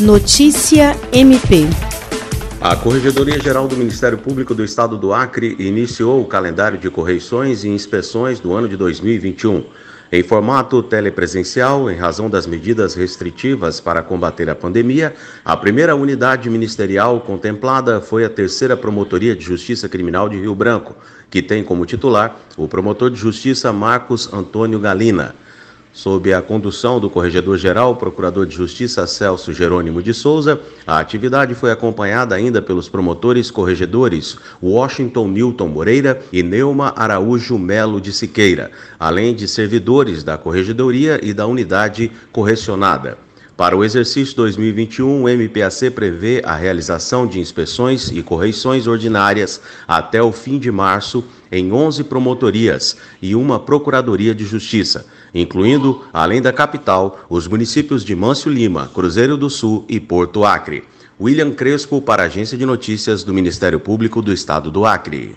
Notícia MP. A Corregedoria Geral do Ministério Público do Estado do Acre iniciou o calendário de correições e inspeções do ano de 2021. Em formato telepresencial, em razão das medidas restritivas para combater a pandemia, a primeira unidade ministerial contemplada foi a terceira Promotoria de Justiça Criminal de Rio Branco, que tem como titular o promotor de justiça Marcos Antônio Galina. Sob a condução do Corregedor-Geral, Procurador de Justiça Celso Jerônimo de Souza, a atividade foi acompanhada ainda pelos promotores corregedores Washington Newton Moreira e Neuma Araújo Melo de Siqueira, além de servidores da Corregedoria e da Unidade Correcionada. Para o exercício 2021, o MPAC prevê a realização de inspeções e correições ordinárias até o fim de março em 11 promotorias e uma Procuradoria de Justiça, incluindo, além da capital, os municípios de Mâncio Lima, Cruzeiro do Sul e Porto Acre. William Crespo para a Agência de Notícias do Ministério Público do Estado do Acre.